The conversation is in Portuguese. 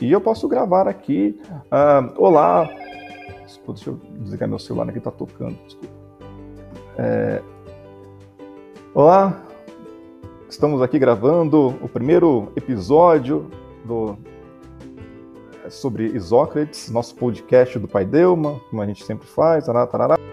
E eu posso gravar aqui. Uh, olá. Deixa eu desligar meu celular aqui, tá tocando, desculpa. É... Olá, estamos aqui gravando o primeiro episódio do é, sobre Isócrates, nosso podcast do Pai Delma, como a gente sempre faz. Tarará, tarará.